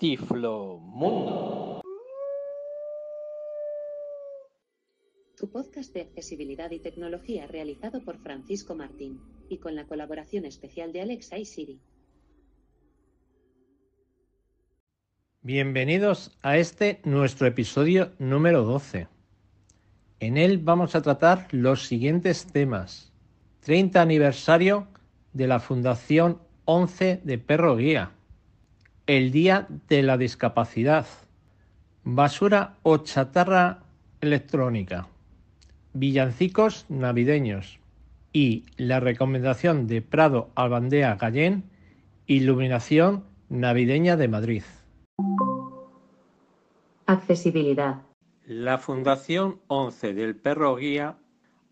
Tiflo Mundo. Tu podcast de accesibilidad y tecnología realizado por Francisco Martín y con la colaboración especial de Alexa y Siri. Bienvenidos a este nuestro episodio número 12. En él vamos a tratar los siguientes temas. 30 aniversario de la Fundación 11 de Perro Guía. El Día de la Discapacidad. Basura o chatarra electrónica. Villancicos navideños. Y la recomendación de Prado Albandea Gallén. Iluminación navideña de Madrid. Accesibilidad. La Fundación 11 del Perro Guía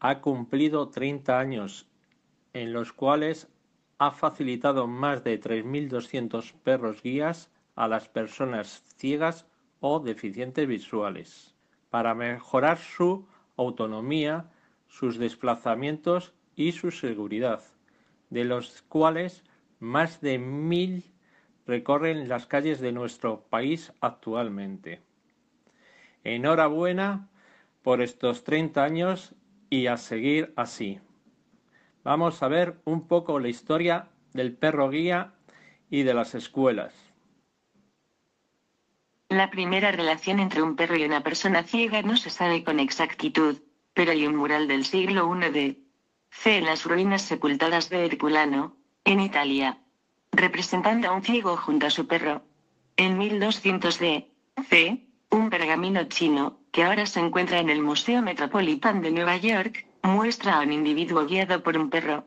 ha cumplido 30 años en los cuales ha facilitado más de 3.200 perros guías a las personas ciegas o deficientes visuales para mejorar su autonomía, sus desplazamientos y su seguridad, de los cuales más de mil recorren las calles de nuestro país actualmente. Enhorabuena por estos 30 años y a seguir así. Vamos a ver un poco la historia del perro guía y de las escuelas. La primera relación entre un perro y una persona ciega no se sabe con exactitud, pero hay un mural del siglo I de C en las ruinas sepultadas de Herculano, en Italia, representando a un ciego junto a su perro. En 1200 de C, un pergamino chino, que ahora se encuentra en el Museo Metropolitan de Nueva York, muestra a un individuo guiado por un perro.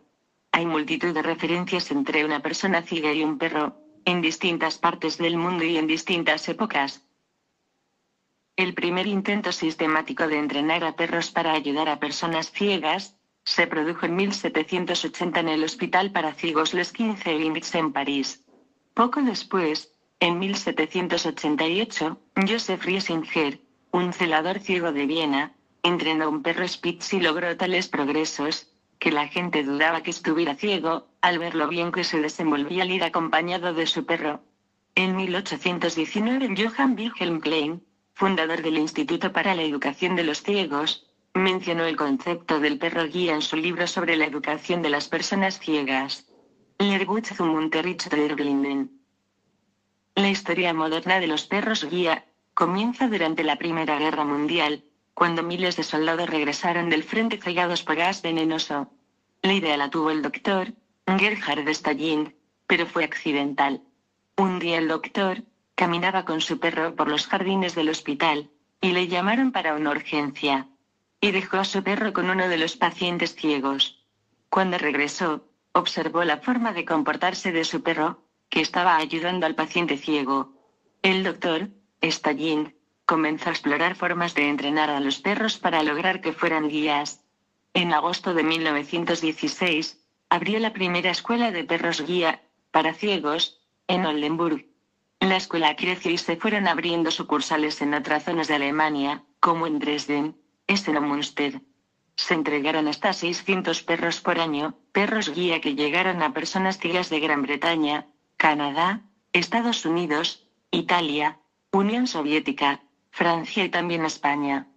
Hay multitud de referencias entre una persona ciega y un perro, en distintas partes del mundo y en distintas épocas. El primer intento sistemático de entrenar a perros para ayudar a personas ciegas, se produjo en 1780 en el Hospital para Ciegos Les 15 Limits en París. Poco después, en 1788, Joseph Riesinger, un celador ciego de Viena, entrenó un perro Spitz y logró tales progresos, que la gente dudaba que estuviera ciego, al ver lo bien que se desenvolvía al ir acompañado de su perro. En 1819 Johann Wilhelm Klein, fundador del Instituto para la Educación de los Ciegos, mencionó el concepto del perro guía en su libro sobre la educación de las personas ciegas. Lehrbuch zum Unterricht der Blinden. La historia moderna de los perros guía comienza durante la Primera Guerra Mundial, cuando miles de soldados regresaron del frente cegados por gas venenoso. La idea la tuvo el doctor, Gerhard Stallin, pero fue accidental. Un día el doctor, caminaba con su perro por los jardines del hospital, y le llamaron para una urgencia. Y dejó a su perro con uno de los pacientes ciegos. Cuando regresó, observó la forma de comportarse de su perro, que estaba ayudando al paciente ciego. El doctor, Stallin, comenzó a explorar formas de entrenar a los perros para lograr que fueran guías. En agosto de 1916, abrió la primera escuela de perros guía, para ciegos, en Oldenburg. La escuela creció y se fueron abriendo sucursales en otras zonas de Alemania, como en Dresden, Essen o Münster. Se entregaron hasta 600 perros por año, perros guía que llegaron a personas ciegas de Gran Bretaña, Canadá, Estados Unidos, Italia, Unión Soviética, Francia y también España.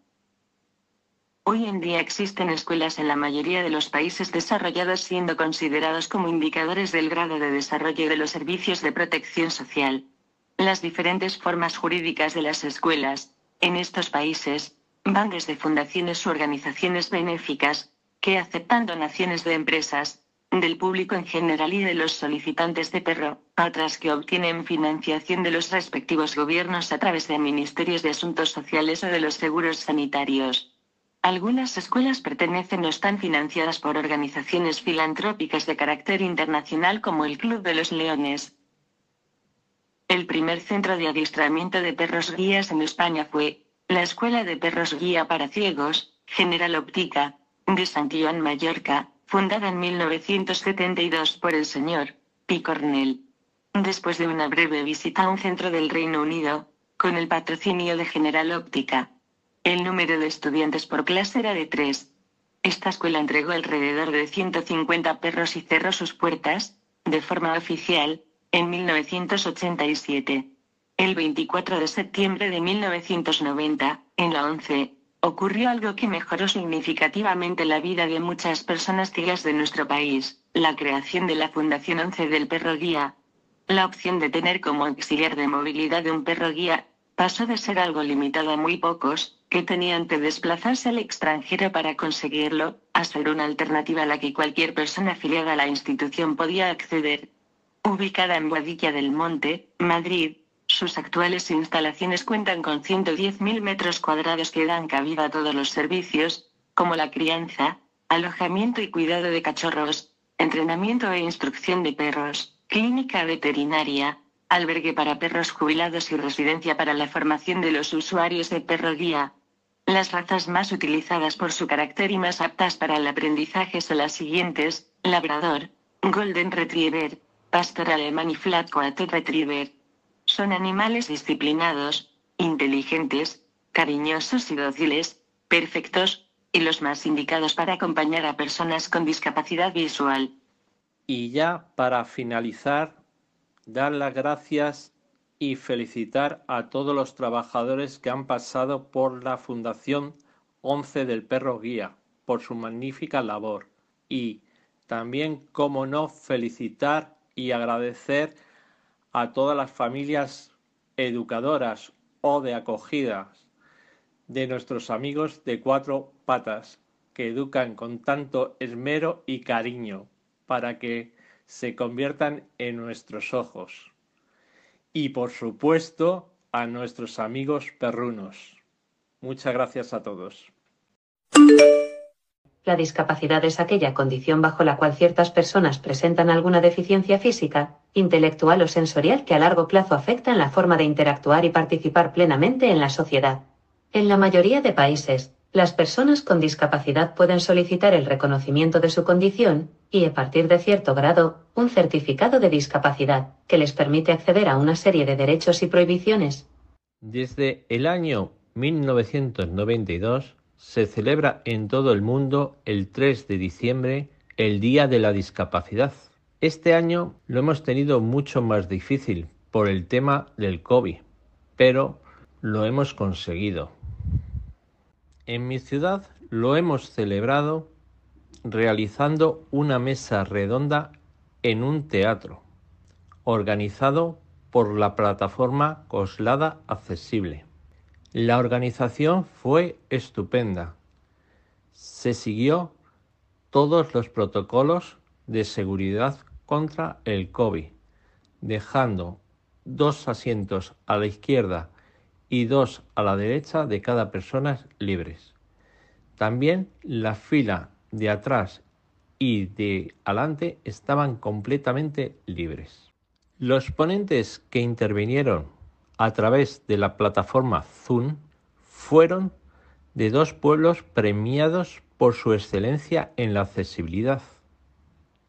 Hoy en día existen escuelas en la mayoría de los países desarrollados siendo considerados como indicadores del grado de desarrollo de los servicios de protección social. Las diferentes formas jurídicas de las escuelas, en estos países, van desde fundaciones u organizaciones benéficas, que aceptan donaciones de empresas, del público en general y de los solicitantes de perro, otras que obtienen financiación de los respectivos gobiernos a través de ministerios de asuntos sociales o de los seguros sanitarios. Algunas escuelas pertenecen o están financiadas por organizaciones filantrópicas de carácter internacional como el Club de los Leones. El primer centro de adiestramiento de perros guías en España fue la Escuela de Perros Guía para Ciegos, General Óptica, de Santillán, Mallorca, fundada en 1972 por el señor Picornell. Después de una breve visita a un centro del Reino Unido, con el patrocinio de General Óptica, el número de estudiantes por clase era de tres. Esta escuela entregó alrededor de 150 perros y cerró sus puertas, de forma oficial, en 1987. El 24 de septiembre de 1990, en la 11, ocurrió algo que mejoró significativamente la vida de muchas personas ciegas de nuestro país, la creación de la Fundación 11 del Perro Guía. La opción de tener como auxiliar de movilidad un perro guía, pasó de ser algo limitado a muy pocos, que tenían que desplazarse al extranjero para conseguirlo, a ser una alternativa a la que cualquier persona afiliada a la institución podía acceder. Ubicada en Boadilla del Monte, Madrid, sus actuales instalaciones cuentan con 110.000 metros cuadrados que dan cabida a todos los servicios, como la crianza, alojamiento y cuidado de cachorros, entrenamiento e instrucción de perros, clínica veterinaria, albergue para perros jubilados y residencia para la formación de los usuarios de perro guía. Las razas más utilizadas por su carácter y más aptas para el aprendizaje son las siguientes, labrador, golden retriever, pastor alemán y flat coat retriever. Son animales disciplinados, inteligentes, cariñosos y dóciles, perfectos, y los más indicados para acompañar a personas con discapacidad visual. Y ya para finalizar, dar las gracias y felicitar a todos los trabajadores que han pasado por la Fundación 11 del Perro Guía por su magnífica labor. Y también, como no, felicitar y agradecer a todas las familias educadoras o de acogidas de nuestros amigos de cuatro patas que educan con tanto esmero y cariño para que se conviertan en nuestros ojos. Y por supuesto a nuestros amigos perrunos. Muchas gracias a todos. La discapacidad es aquella condición bajo la cual ciertas personas presentan alguna deficiencia física, intelectual o sensorial que a largo plazo afecta en la forma de interactuar y participar plenamente en la sociedad. En la mayoría de países, las personas con discapacidad pueden solicitar el reconocimiento de su condición y, a partir de cierto grado, un certificado de discapacidad que les permite acceder a una serie de derechos y prohibiciones. Desde el año 1992, se celebra en todo el mundo el 3 de diciembre el Día de la Discapacidad. Este año lo hemos tenido mucho más difícil por el tema del COVID, pero lo hemos conseguido. En mi ciudad lo hemos celebrado realizando una mesa redonda en un teatro, organizado por la plataforma Coslada Accesible. La organización fue estupenda. Se siguió todos los protocolos de seguridad contra el COVID, dejando dos asientos a la izquierda y dos a la derecha de cada persona libres. También la fila de atrás y de adelante estaban completamente libres. Los ponentes que intervinieron a través de la plataforma Zoom fueron de dos pueblos premiados por su excelencia en la accesibilidad.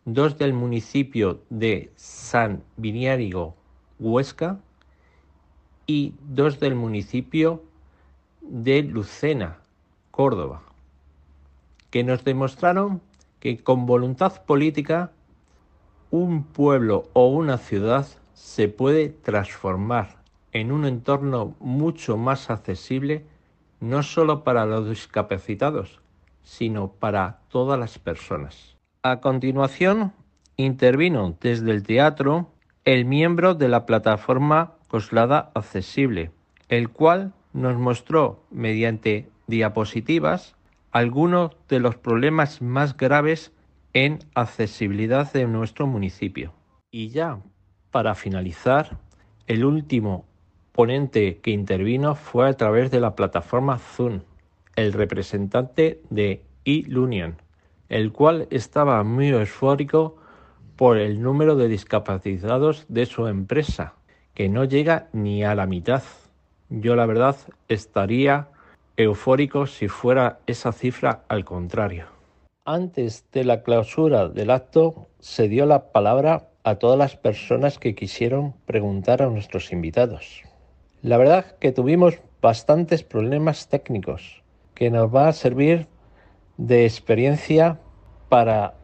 Dos del municipio de San Viniárigo, Huesca, y dos del municipio de Lucena, Córdoba, que nos demostraron que con voluntad política un pueblo o una ciudad se puede transformar en un entorno mucho más accesible no solo para los discapacitados, sino para todas las personas. A continuación, intervino desde el teatro el miembro de la plataforma Coslada Accesible, el cual nos mostró mediante diapositivas algunos de los problemas más graves en accesibilidad de nuestro municipio. Y ya, para finalizar, el último ponente que intervino fue a través de la plataforma Zoom, el representante de e-Lunion, el cual estaba muy eufórico por el número de discapacitados de su empresa, que no llega ni a la mitad. Yo la verdad estaría eufórico si fuera esa cifra al contrario. Antes de la clausura del acto se dio la palabra a todas las personas que quisieron preguntar a nuestros invitados. La verdad que tuvimos bastantes problemas técnicos que nos va a servir de experiencia para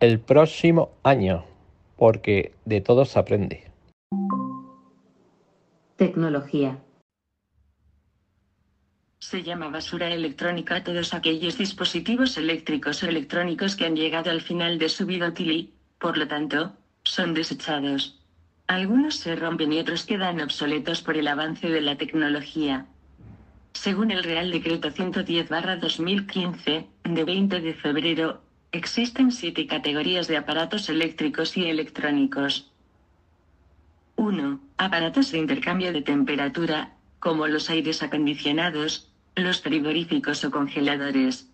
el próximo año, porque de todo se aprende. Tecnología. Se llama basura electrónica a todos aquellos dispositivos eléctricos o electrónicos que han llegado al final de su vida útil y, por lo tanto, son desechados. Algunos se rompen y otros quedan obsoletos por el avance de la tecnología. Según el Real Decreto 110-2015, de 20 de febrero, existen siete categorías de aparatos eléctricos y electrónicos. 1. Aparatos de intercambio de temperatura, como los aires acondicionados, los frigoríficos o congeladores.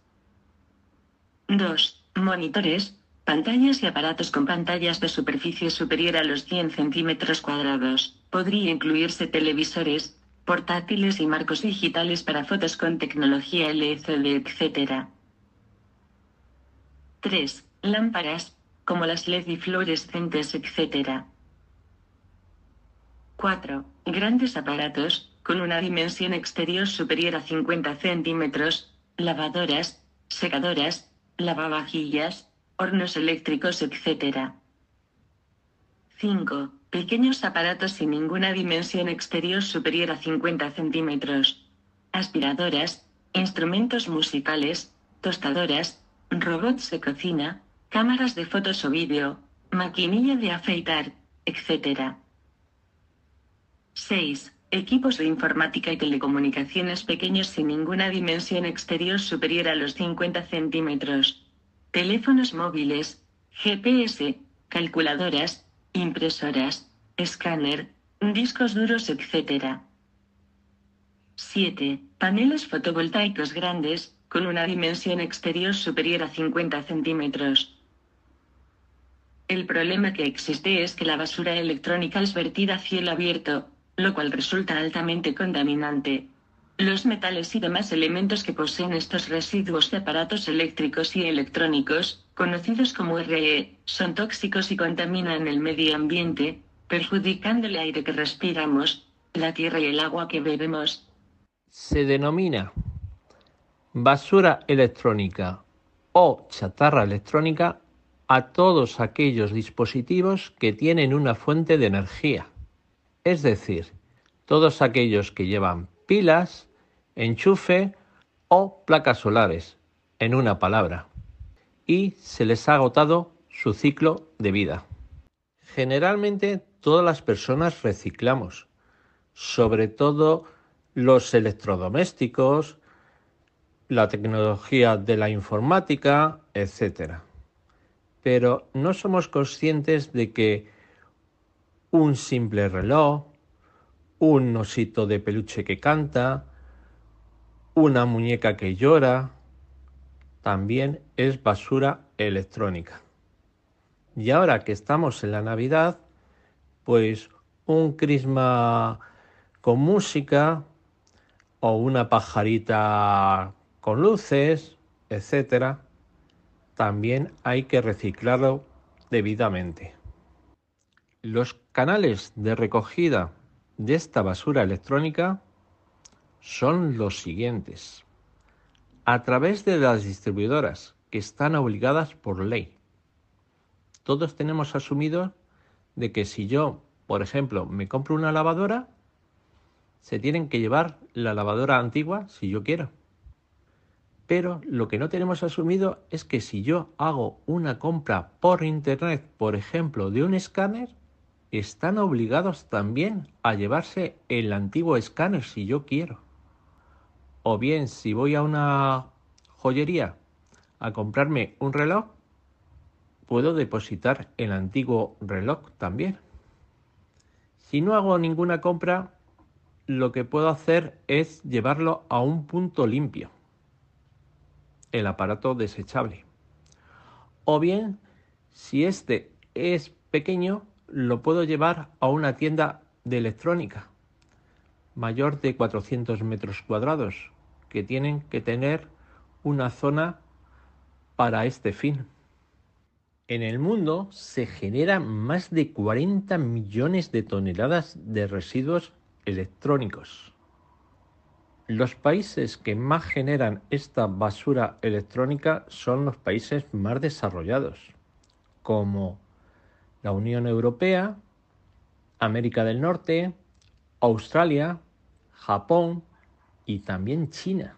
2. Monitores, pantallas y aparatos con pantallas de superficie superior a los 100 centímetros cuadrados. Podría incluirse televisores, portátiles y marcos digitales para fotos con tecnología LCD, etc. 3. Lámparas, como las LED y fluorescentes, etc. 4. Grandes aparatos, con una dimensión exterior superior a 50 centímetros, lavadoras, secadoras, lavavajillas, hornos eléctricos, etc. 5. Pequeños aparatos sin ninguna dimensión exterior superior a 50 centímetros. Aspiradoras, instrumentos musicales, tostadoras, robots de cocina, cámaras de fotos o vídeo, maquinilla de afeitar, etc. 6. Equipos de informática y telecomunicaciones pequeños sin ninguna dimensión exterior superior a los 50 centímetros. Teléfonos móviles, GPS, calculadoras, impresoras, escáner, discos duros, etc. 7. Paneles fotovoltaicos grandes, con una dimensión exterior superior a 50 centímetros. El problema que existe es que la basura electrónica es vertida a cielo abierto, lo cual resulta altamente contaminante. Los metales y demás elementos que poseen estos residuos de aparatos eléctricos y electrónicos, conocidos como RE, son tóxicos y contaminan el medio ambiente, perjudicando el aire que respiramos, la tierra y el agua que bebemos. Se denomina basura electrónica o chatarra electrónica a todos aquellos dispositivos que tienen una fuente de energía es decir, todos aquellos que llevan pilas, enchufe o placas solares, en una palabra, y se les ha agotado su ciclo de vida. Generalmente todas las personas reciclamos, sobre todo los electrodomésticos, la tecnología de la informática, etc. Pero no somos conscientes de que un simple reloj, un osito de peluche que canta, una muñeca que llora, también es basura electrónica. Y ahora que estamos en la Navidad, pues un crisma con música o una pajarita con luces, etcétera, también hay que reciclarlo debidamente. Los canales de recogida de esta basura electrónica son los siguientes. A través de las distribuidoras que están obligadas por ley. Todos tenemos asumido de que si yo, por ejemplo, me compro una lavadora, se tienen que llevar la lavadora antigua si yo quiero. Pero lo que no tenemos asumido es que si yo hago una compra por internet, por ejemplo, de un escáner, están obligados también a llevarse el antiguo escáner si yo quiero. O bien, si voy a una joyería a comprarme un reloj, puedo depositar el antiguo reloj también. Si no hago ninguna compra, lo que puedo hacer es llevarlo a un punto limpio, el aparato desechable. O bien, si este es pequeño, lo puedo llevar a una tienda de electrónica mayor de 400 metros cuadrados, que tienen que tener una zona para este fin. En el mundo se generan más de 40 millones de toneladas de residuos electrónicos. Los países que más generan esta basura electrónica son los países más desarrollados, como la Unión Europea, América del Norte, Australia, Japón y también China.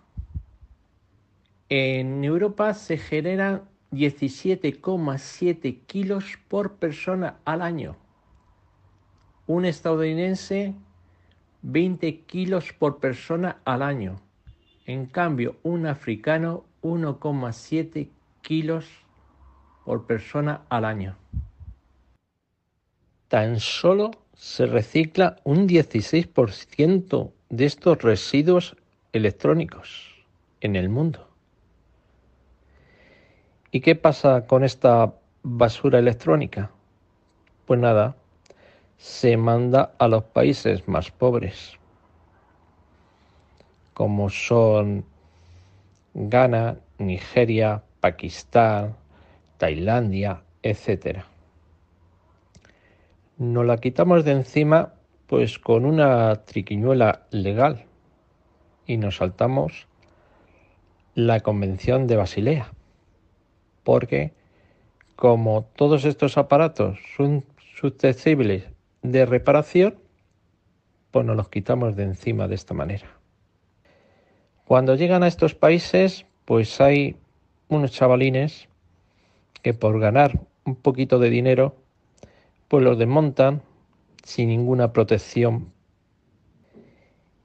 En Europa se generan 17,7 kilos por persona al año. Un estadounidense 20 kilos por persona al año. En cambio, un africano 1,7 kilos por persona al año. Tan solo se recicla un 16% de estos residuos electrónicos en el mundo. ¿Y qué pasa con esta basura electrónica? Pues nada, se manda a los países más pobres, como son Ghana, Nigeria, Pakistán, Tailandia, etc. Nos la quitamos de encima pues con una triquiñuela legal y nos saltamos la Convención de Basilea, porque como todos estos aparatos son susceptibles de reparación, pues nos los quitamos de encima de esta manera. Cuando llegan a estos países, pues hay unos chavalines que por ganar un poquito de dinero, pues los desmontan sin ninguna protección.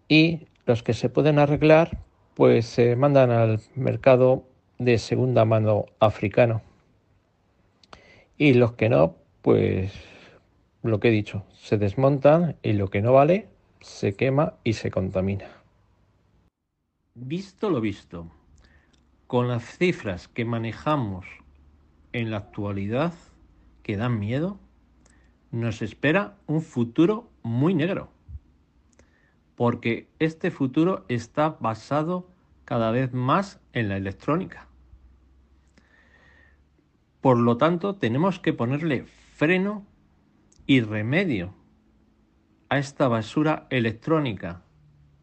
Y los que se pueden arreglar, pues se mandan al mercado de segunda mano africano. Y los que no, pues lo que he dicho, se desmontan y lo que no vale se quema y se contamina. Visto lo visto, con las cifras que manejamos en la actualidad que dan miedo, nos espera un futuro muy negro, porque este futuro está basado cada vez más en la electrónica. Por lo tanto, tenemos que ponerle freno y remedio a esta basura electrónica,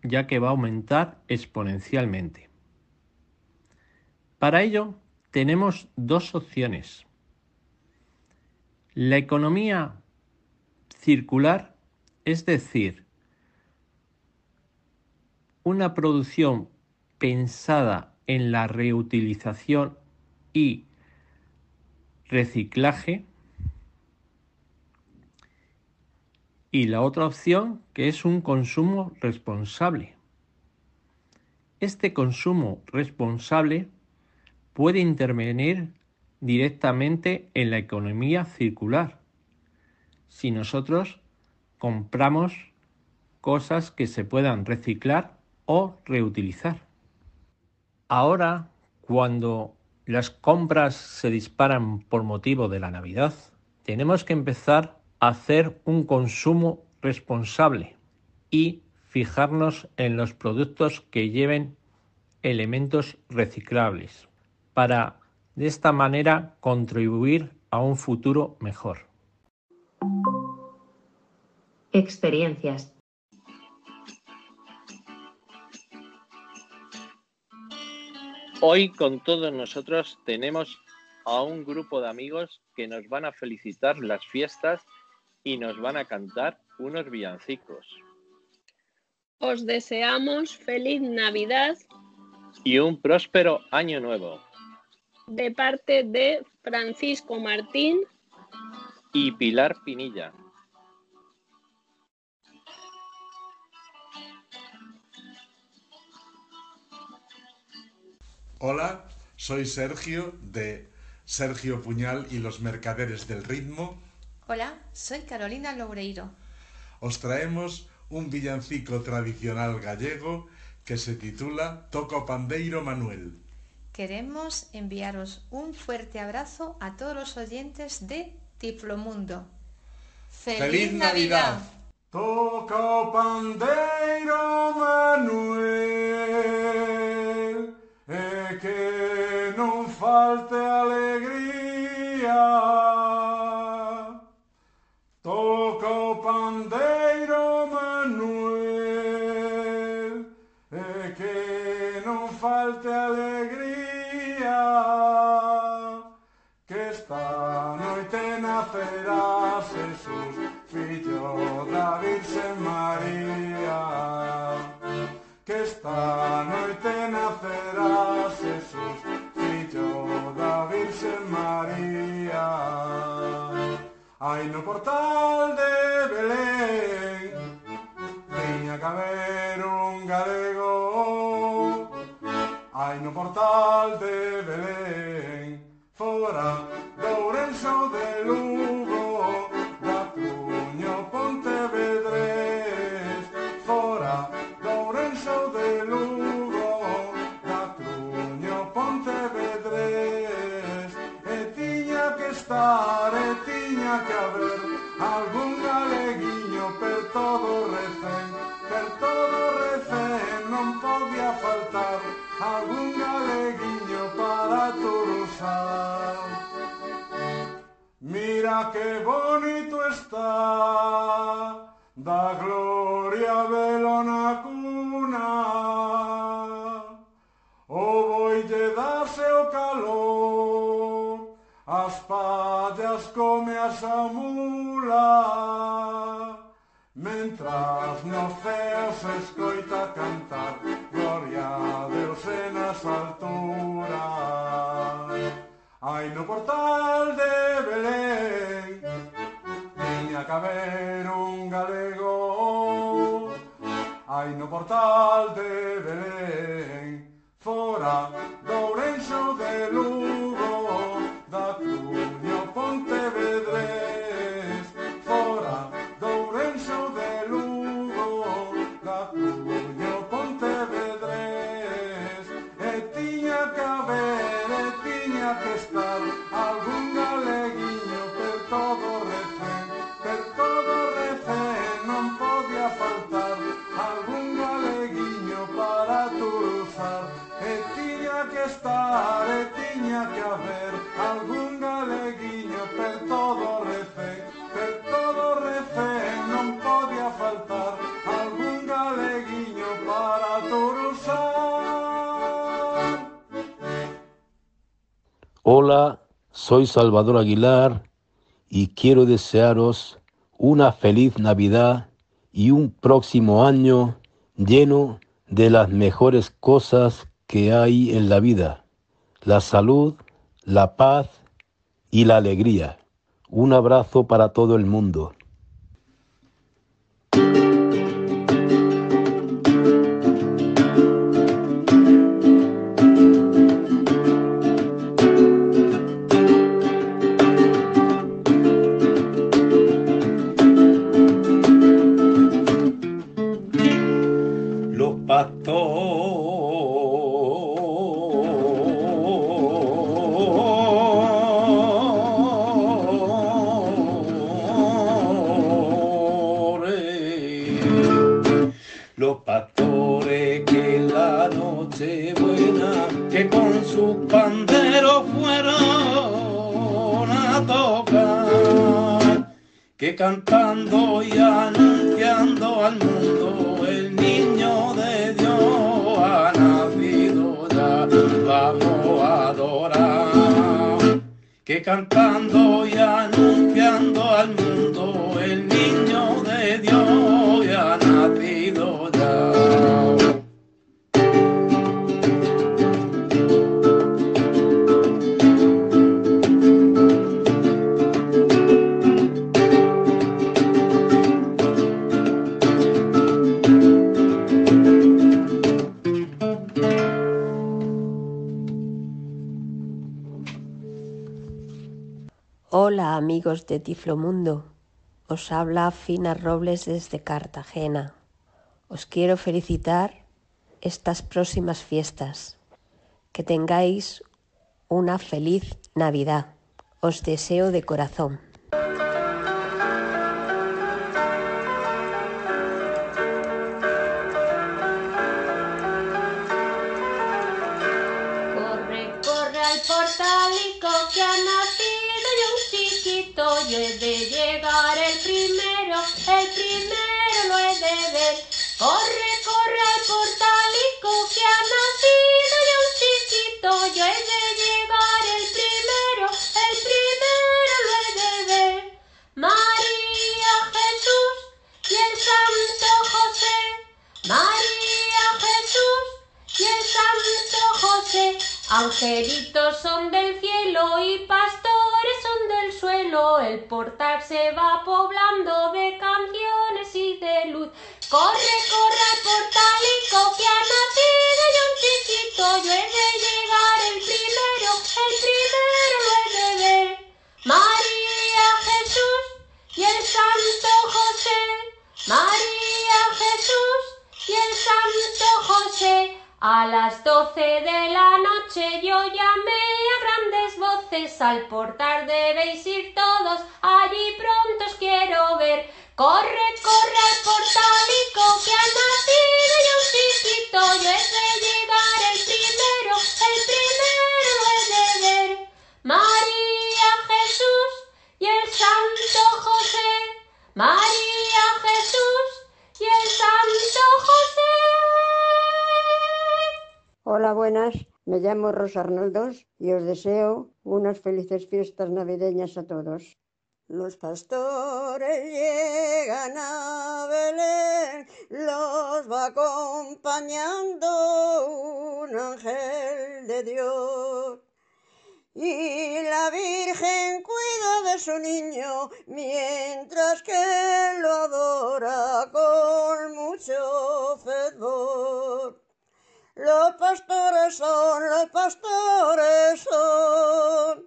ya que va a aumentar exponencialmente. Para ello, tenemos dos opciones. La economía circular, es decir, una producción pensada en la reutilización y reciclaje, y la otra opción que es un consumo responsable. Este consumo responsable puede intervenir directamente en la economía circular si nosotros compramos cosas que se puedan reciclar o reutilizar. Ahora, cuando las compras se disparan por motivo de la Navidad, tenemos que empezar a hacer un consumo responsable y fijarnos en los productos que lleven elementos reciclables para de esta manera contribuir a un futuro mejor. Experiencias. Hoy con todos nosotros tenemos a un grupo de amigos que nos van a felicitar las fiestas y nos van a cantar unos villancicos. Os deseamos feliz Navidad y un próspero año nuevo. De parte de Francisco Martín y Pilar Pinilla. Hola, soy Sergio de Sergio Puñal y los Mercaderes del Ritmo. Hola, soy Carolina Loureiro. Os traemos un villancico tradicional gallego que se titula Toco Pandeiro Manuel. Queremos enviaros un fuerte abrazo a todos los oyentes de Tiflomundo. ¡Feliz, ¡Feliz Navidad! Toca pandeiro Manuel e que non falte alegría Uh... grita cantar, gloria a Deus en as alturas. Ai no portal de Belén, tiña que haber un galego. Ai no portal de Soy Salvador Aguilar y quiero desearos una feliz Navidad y un próximo año lleno de las mejores cosas que hay en la vida, la salud, la paz y la alegría. Un abrazo para todo el mundo. cantando y anunciando al mundo el niño de Dios ha nacido ya, vamos a adorar. Que cantando y anunciando al mundo el niño de Dios de Tiflomundo, os habla Fina Robles desde Cartagena. Os quiero felicitar estas próximas fiestas. Que tengáis una feliz Navidad. Os deseo de corazón. Angelitos son del cielo y pastores son del suelo, el portal se va poblando de canciones y de luz. Corre, corre al portalico que ha nacido yo un chiquito, yo he de llegar el primero, el primero lo he de ver. María Jesús y el Santo José, María Jesús y el Santo José. A las doce de la noche yo llamé a grandes voces, al portal debéis ir todos, allí pronto os quiero ver. Corre, corre al portalico que ha nacido ya un chiquito, yo he de llegar el primero, el primero he de ver. María Jesús y el Santo José, María Jesús y el Santo José. Hola, buenas. Me llamo Rosa Arnoldos y os deseo unas felices fiestas navideñas a todos. Los pastores llegan a Belén, los va acompañando un ángel de Dios. Y la Virgen cuida de su niño mientras que lo adora con mucho fervor. Los pastores son, los pastores son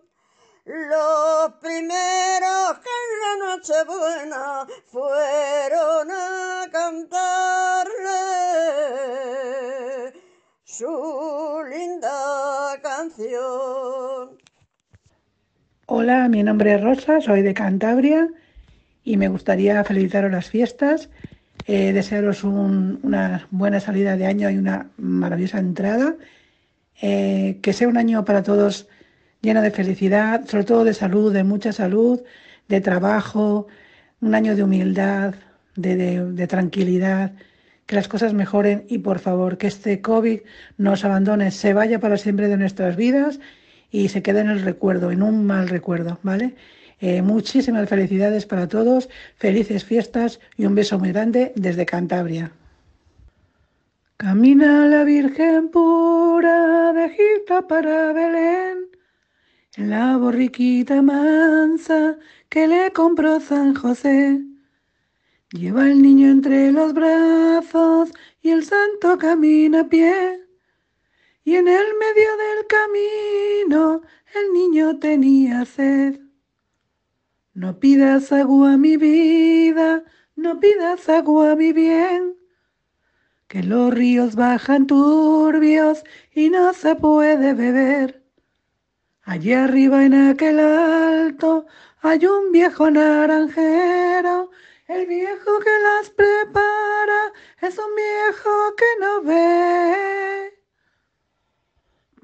los primeros que en la Nochebuena fueron a cantarle su linda canción. Hola, mi nombre es Rosa, soy de Cantabria y me gustaría felicitaros las fiestas, eh, desearos un- una buena salida de año y una maravillosa entrada, eh, que sea un año para todos lleno de felicidad, sobre todo de salud, de mucha salud, de trabajo, un año de humildad, de, de- de tranquilidad, que las cosas mejoren y por favor que este COVID nos abandone, se vaya para siempre de nuestras vidas y se quede en el recuerdo, en un mal recuerdo, ¿vale? Eh, muchísimas felicidades para todos, felices fiestas y un beso muy grande desde Cantabria. Camina la Virgen pura de Egipto para Belén, en la borriquita mansa que le compró San José. Lleva el niño entre los brazos y el santo camina a pie. Y en el medio del camino el niño tenía sed. No pidas agua, mi vida, no pidas agua, mi bien, que los ríos bajan turbios y no se puede beber. Allí arriba en aquel alto hay un viejo naranjero, el viejo que las prepara es un viejo que no ve.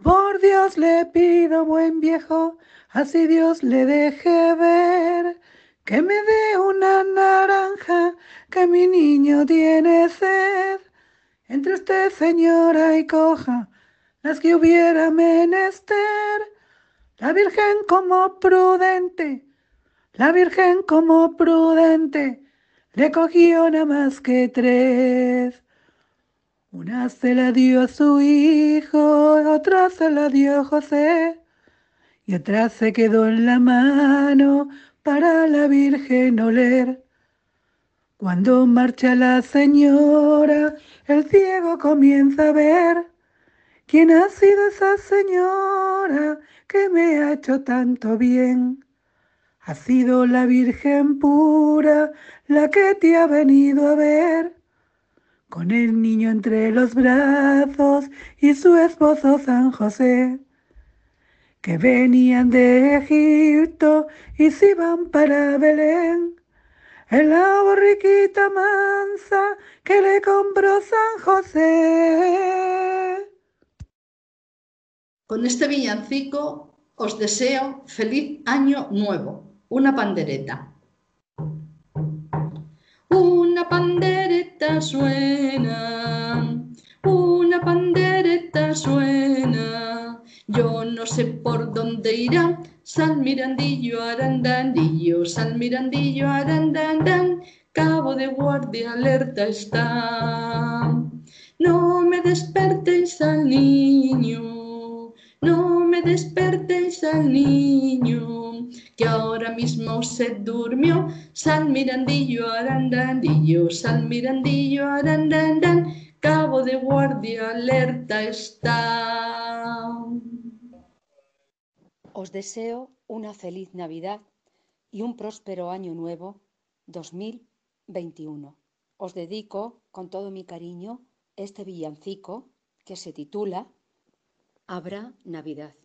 Por Dios le pido, buen viejo, así Dios le deje ver, que me dé una naranja, que mi niño tiene sed. Entre usted, señora, y coja las que hubiera menester. La Virgen como prudente, la Virgen como prudente, le cogió nada más que tres. Una se la dio a su hijo, otra se la dio a José, y otra se quedó en la mano para la Virgen oler. Cuando marcha la señora, el ciego comienza a ver quién ha sido esa señora que me ha hecho tanto bien. Ha sido la Virgen pura la que te ha venido a ver, con el niño entre los brazos y su esposo San José, que venían de Egipto y se iban para Belén, en la borriquita mansa que le compró San José. Con este villancico os deseo feliz año nuevo. Una pandereta. Una pandereta suena, una pandereta suena. Yo no sé por dónde irá. San Mirandillo, arandandillo, San Mirandillo, arandandán. Cabo de guardia alerta está. No me despertéis al niño, no me despertéis al niño, que ahora mismo se durmió. San Mirandillo, arandandillo, San Mirandillo, arandandán. Cabo de guardia alerta está. Os deseo una feliz Navidad y un próspero año nuevo 2021. Os dedico con todo mi cariño este villancico que se titula Habrá Navidad.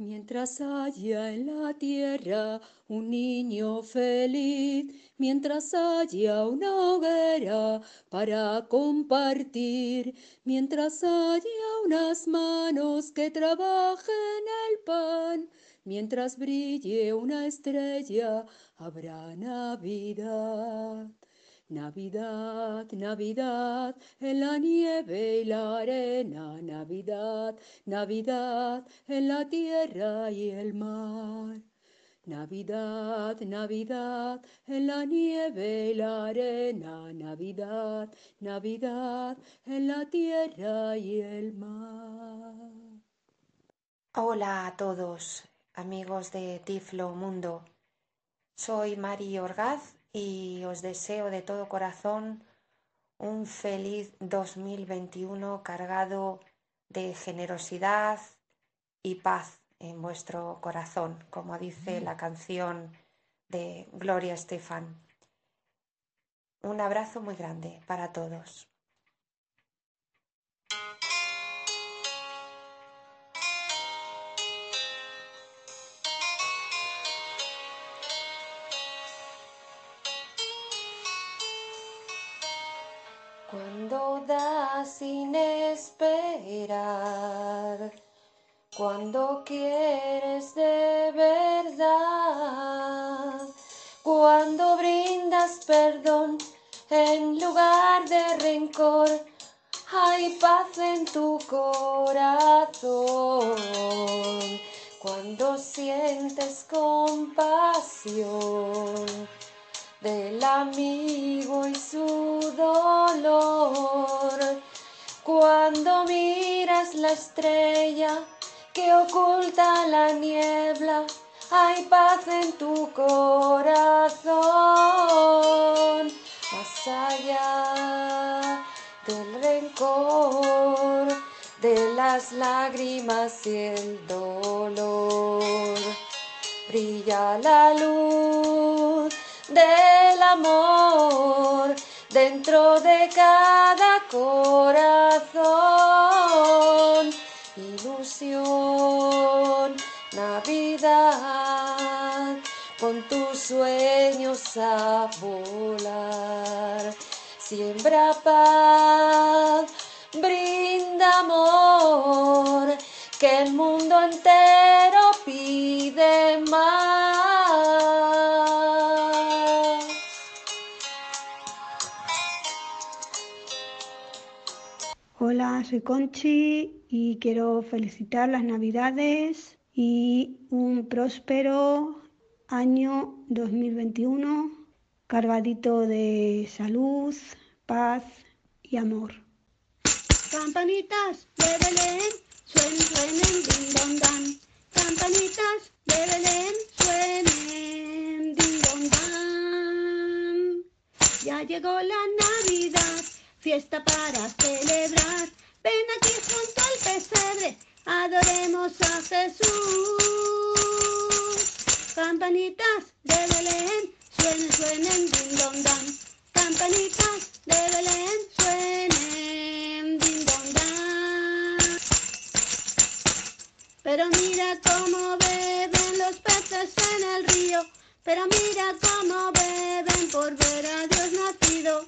Mientras haya en la tierra un niño feliz, mientras haya una hoguera para compartir, mientras haya unas manos que trabajen el pan, mientras brille una estrella, habrá Navidad. Navidad, Navidad, en la nieve y la arena, Navidad, Navidad, en la tierra y el mar. Navidad, Navidad, en la nieve y la arena, Navidad, Navidad, en la tierra y el mar. Hola a todos, amigos de Tiflo Mundo. Soy Mari Orgaz y os deseo de todo corazón un feliz 2021 cargado de generosidad y paz en vuestro corazón, como dice la canción de Gloria Estefan. Un abrazo muy grande para todos. Sin esperar, cuando quieres de verdad, cuando brindas perdón en lugar de rencor, hay paz en tu corazón. Cuando sientes compasión del amigo y su dolor. Cuando miras la estrella que oculta la niebla, hay paz en tu corazón. Más allá del rencor, de las lágrimas y el dolor, brilla la luz del amor dentro de cada corazón. Ilusión, Navidad, con tus sueños a volar. Siembra paz, brinda amor, que el mundo entero pide más. Soy Conchi y quiero felicitar las Navidades y un próspero año 2021 cargadito de salud, paz y amor. Campanitas de Belén, suenen, suenen, din don dan. Campanitas de Belén, suenen, din don dan. Ya llegó la Navidad, fiesta para celebrar. Ven aquí junto al pesebre, adoremos a Jesús. Campanitas de Belén, suenen, suenen, din don dan. Campanitas de Belén, suenen, din don dan. Pero mira cómo beben los peces en el río, pero mira cómo beben por ver a Dios nacido.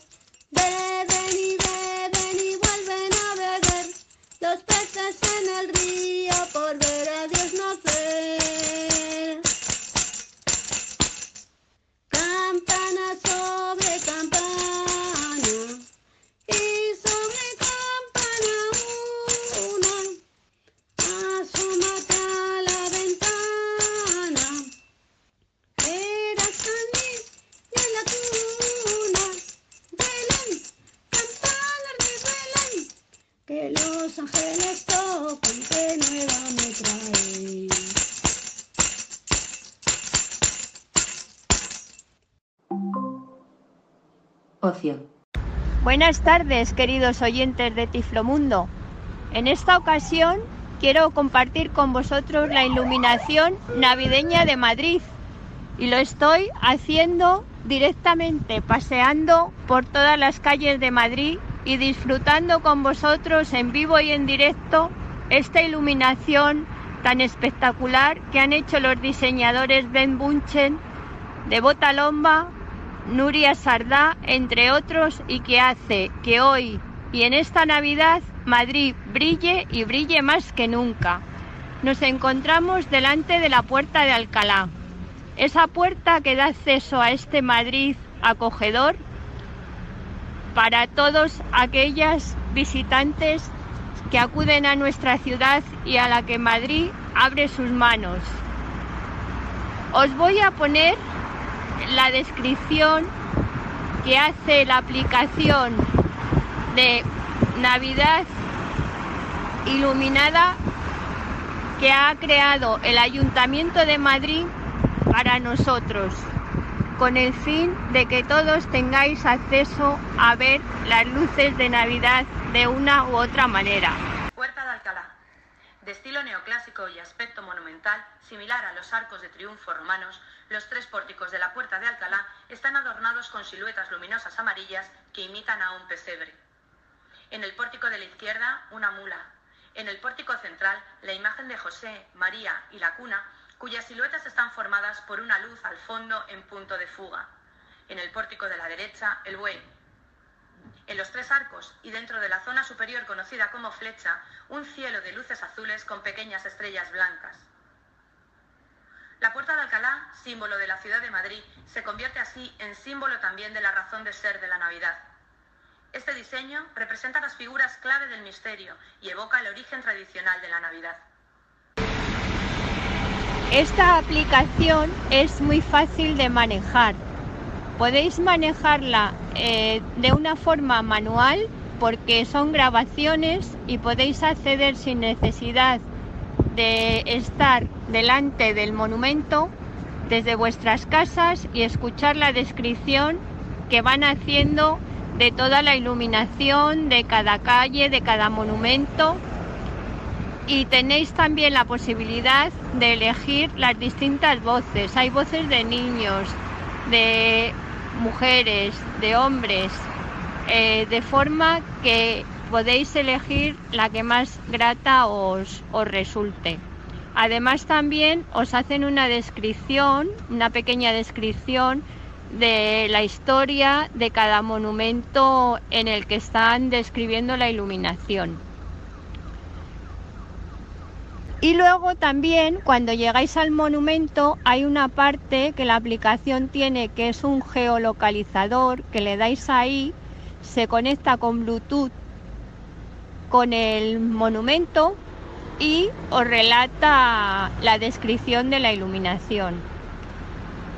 Beben y beben los peces en el río por ver a Dios nacer. Campana sobre campana Ocio. Buenas tardes, queridos oyentes de Tiflomundo. En esta ocasión quiero compartir con vosotros la iluminación navideña de Madrid y lo estoy haciendo directamente paseando por todas las calles de Madrid y disfrutando con vosotros en vivo y en directo esta iluminación tan espectacular que han hecho los diseñadores Ben Bunchen, de Botalomba, Nuria Sardá, entre otros, y que hace que hoy y en esta Navidad Madrid brille y brille más que nunca. Nos encontramos delante de la puerta de Alcalá, esa puerta que da acceso a este Madrid acogedor para todos aquellas visitantes que acuden a nuestra ciudad y a la que Madrid abre sus manos. Os voy a poner la descripción que hace la aplicación de Navidad iluminada que ha creado el Ayuntamiento de Madrid para nosotros, con el fin de que todos tengáis acceso a ver las luces de Navidad de una u otra manera. Puerta de Alcalá. De estilo neoclásico y aspecto monumental, similar a los arcos de triunfo romanos, los tres pórticos de la Puerta de Alcalá están adornados con siluetas luminosas amarillas que imitan a un pesebre. En el pórtico de la izquierda, una mula. En el pórtico central, la imagen de José, María y la cuna, cuyas siluetas están formadas por una luz al fondo en punto de fuga. En el pórtico de la derecha, el buey. En los tres arcos y dentro de la zona superior conocida como flecha, un cielo de luces azules con pequeñas estrellas blancas. La Puerta de Alcalá, símbolo de la ciudad de Madrid, se convierte así en símbolo también de la razón de ser de la Navidad. Este diseño representa las figuras clave del misterio y evoca el origen tradicional de la Navidad. Esta aplicación es muy fácil de manejar. Podéis manejarla eh, de una forma manual porque son grabaciones y podéis acceder sin necesidad de estar delante del monumento desde vuestras casas y escuchar la descripción que van haciendo de toda la iluminación de cada calle, de cada monumento y tenéis también la posibilidad de elegir las distintas voces. Hay voces de niños, de mujeres, de hombres, eh, de forma que podéis elegir la que más grata os, os resulte. Además también os hacen una descripción, una pequeña descripción de la historia de cada monumento en el que están describiendo la iluminación. Y luego también cuando llegáis al monumento hay una parte que la aplicación tiene que es un geolocalizador que le dais ahí, se conecta con Bluetooth con el monumento y os relata la descripción de la iluminación.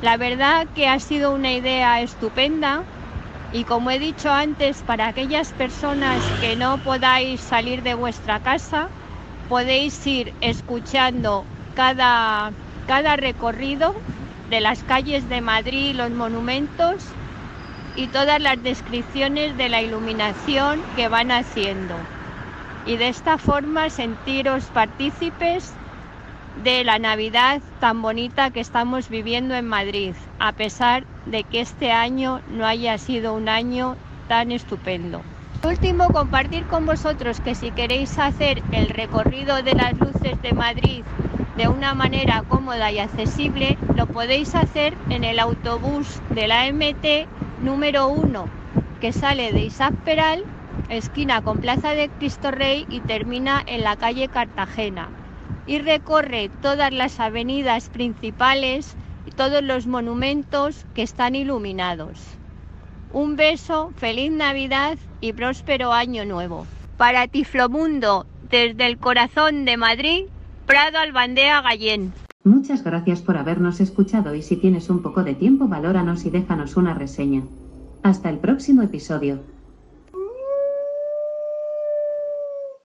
La verdad que ha sido una idea estupenda y como he dicho antes, para aquellas personas que no podáis salir de vuestra casa, podéis ir escuchando cada, cada recorrido de las calles de Madrid, los monumentos y todas las descripciones de la iluminación que van haciendo. Y de esta forma sentiros partícipes de la Navidad tan bonita que estamos viviendo en Madrid, a pesar de que este año no haya sido un año tan estupendo. Último, compartir con vosotros que si queréis hacer el recorrido de las luces de Madrid de una manera cómoda y accesible, lo podéis hacer en el autobús de la MT número 1, que sale de Isaac Peral, esquina con Plaza de Cristo Rey y termina en la calle Cartagena y recorre todas las avenidas principales y todos los monumentos que están iluminados. Un beso, feliz Navidad y próspero año nuevo. Para Tiflomundo, desde el corazón de Madrid, Prado Albandea Gallén. Muchas gracias por habernos escuchado y si tienes un poco de tiempo, valóranos y déjanos una reseña. Hasta el próximo episodio.